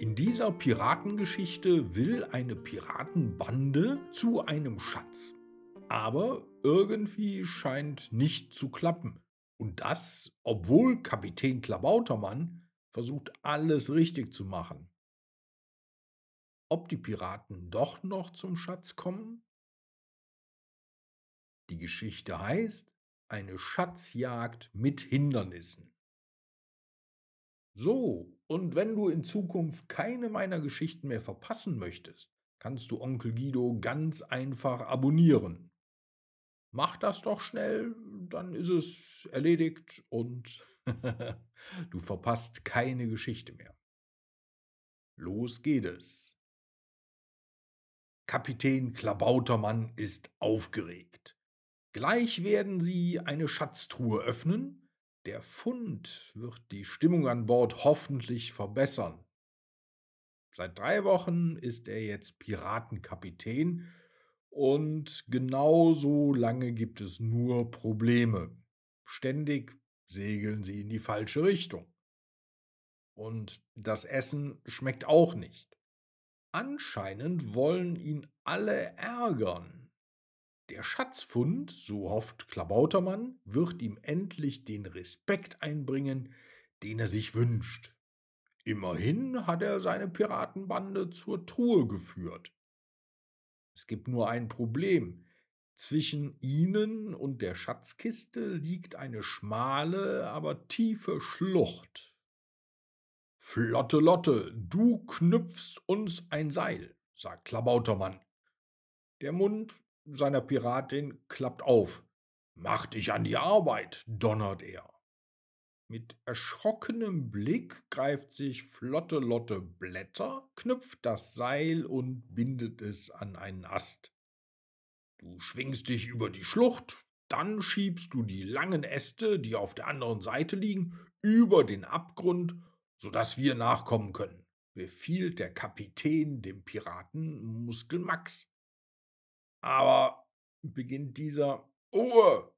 In dieser Piratengeschichte will eine Piratenbande zu einem Schatz. Aber irgendwie scheint nicht zu klappen. Und das, obwohl Kapitän Klabautermann versucht, alles richtig zu machen. Ob die Piraten doch noch zum Schatz kommen? Die Geschichte heißt eine Schatzjagd mit Hindernissen. So, und wenn du in Zukunft keine meiner Geschichten mehr verpassen möchtest, kannst du Onkel Guido ganz einfach abonnieren. Mach das doch schnell, dann ist es erledigt und du verpasst keine Geschichte mehr. Los geht es. Kapitän Klabautermann ist aufgeregt. Gleich werden sie eine Schatztruhe öffnen. Der Fund wird die Stimmung an Bord hoffentlich verbessern. Seit drei Wochen ist er jetzt Piratenkapitän und genauso lange gibt es nur Probleme. Ständig segeln sie in die falsche Richtung. Und das Essen schmeckt auch nicht. Anscheinend wollen ihn alle ärgern. Der Schatzfund, so hofft Klabautermann, wird ihm endlich den Respekt einbringen, den er sich wünscht. Immerhin hat er seine Piratenbande zur Truhe geführt. Es gibt nur ein Problem. Zwischen ihnen und der Schatzkiste liegt eine schmale, aber tiefe Schlucht. Flotte Lotte, du knüpfst uns ein Seil, sagt Klabautermann. Der Mund seiner Piratin klappt auf. Mach dich an die Arbeit, donnert er. Mit erschrockenem Blick greift sich Flotte Lotte Blätter, knüpft das Seil und bindet es an einen Ast. Du schwingst dich über die Schlucht, dann schiebst du die langen Äste, die auf der anderen Seite liegen, über den Abgrund sodass wir nachkommen können, befiehlt der Kapitän dem Piraten Muskel Max. Aber beginnt dieser Ruhe,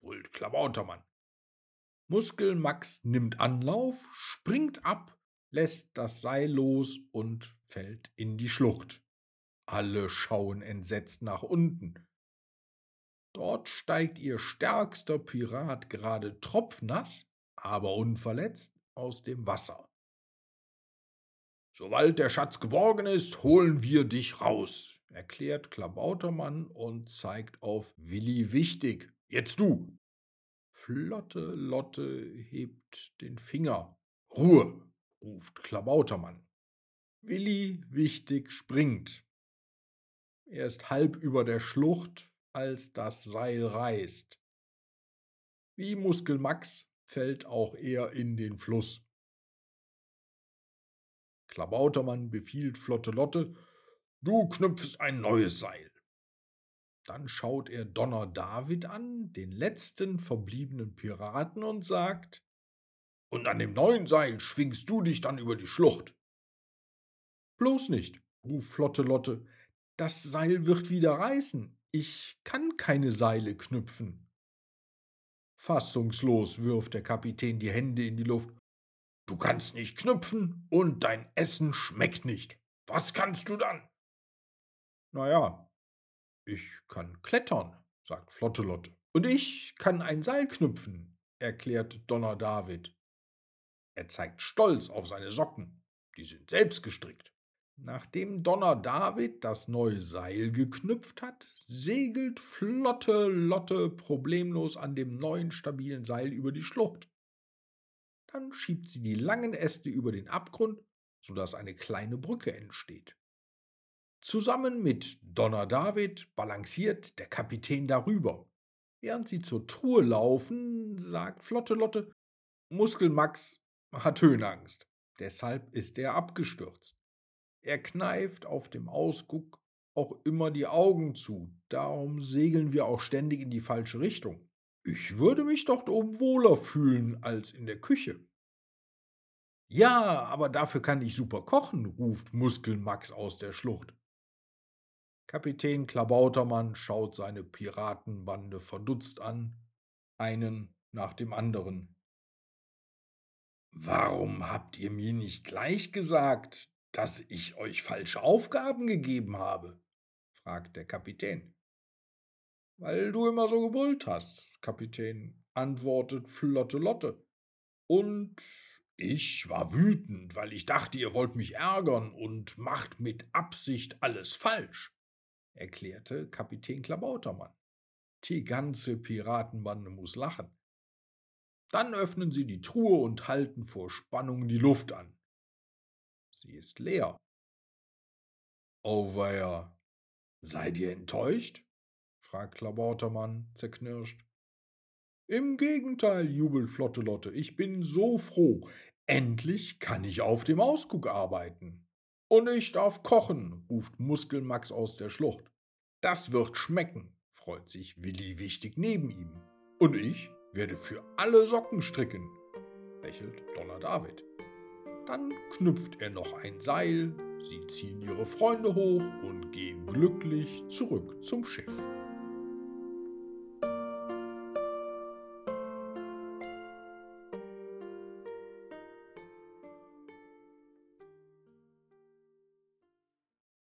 brüllt Klabautermann. Muskel Max nimmt Anlauf, springt ab, lässt das Seil los und fällt in die Schlucht. Alle schauen entsetzt nach unten. Dort steigt ihr stärkster Pirat gerade tropfnass, aber unverletzt aus dem Wasser. Sobald der Schatz geborgen ist, holen wir dich raus, erklärt Klabautermann und zeigt auf Willi Wichtig. Jetzt du. Flotte Lotte hebt den Finger. Ruhe, ruft Klabautermann. Willi Wichtig springt. Er ist halb über der Schlucht, als das Seil reißt. Wie Muskel Max fällt auch er in den Fluss. Klabautermann befiehlt Flotte Lotte, du knüpfst ein neues Seil. Dann schaut er Donner David an, den letzten verbliebenen Piraten, und sagt, und an dem neuen Seil schwingst du dich dann über die Schlucht. Bloß nicht, ruft Flotte Lotte, das Seil wird wieder reißen. Ich kann keine Seile knüpfen. Fassungslos wirft der Kapitän die Hände in die Luft. Du kannst nicht knüpfen und dein Essen schmeckt nicht. Was kannst du dann? Naja, ich kann klettern, sagt Flottelotte. Und ich kann ein Seil knüpfen, erklärt Donner David. Er zeigt stolz auf seine Socken. Die sind selbst gestrickt. Nachdem Donner David das neue Seil geknüpft hat, segelt Flotte Lotte problemlos an dem neuen stabilen Seil über die Schlucht. Dann schiebt sie die langen Äste über den Abgrund, sodass eine kleine Brücke entsteht. Zusammen mit Donner David balanciert der Kapitän darüber. Während sie zur Truhe laufen, sagt Flotte Lotte, Muskel Max hat Höhenangst. Deshalb ist er abgestürzt. Er kneift auf dem Ausguck auch immer die Augen zu, darum segeln wir auch ständig in die falsche Richtung. Ich würde mich dort oben wohler fühlen als in der Küche. Ja, aber dafür kann ich super kochen, ruft Muskelmax aus der Schlucht. Kapitän Klabautermann schaut seine Piratenbande verdutzt an, einen nach dem anderen. Warum habt ihr mir nicht gleich gesagt, dass ich euch falsche Aufgaben gegeben habe? fragt der Kapitän. Weil du immer so gebrüllt hast, Kapitän, antwortet Flotte Lotte. Und ich war wütend, weil ich dachte, ihr wollt mich ärgern und macht mit Absicht alles falsch, erklärte Kapitän Klabautermann. Die ganze Piratenbande muss lachen. Dann öffnen sie die Truhe und halten vor Spannung die Luft an. Sie ist leer. Auweia, seid ihr enttäuscht? Fragt Klabautermann zerknirscht. Im Gegenteil, jubelt Flottelotte, ich bin so froh. Endlich kann ich auf dem Ausguck arbeiten. Und ich darf kochen, ruft Muskelmax aus der Schlucht. Das wird schmecken, freut sich Willi wichtig neben ihm. Und ich werde für alle Socken stricken, lächelt Donner David. Dann knüpft er noch ein Seil, sie ziehen ihre Freunde hoch und gehen glücklich zurück zum Schiff.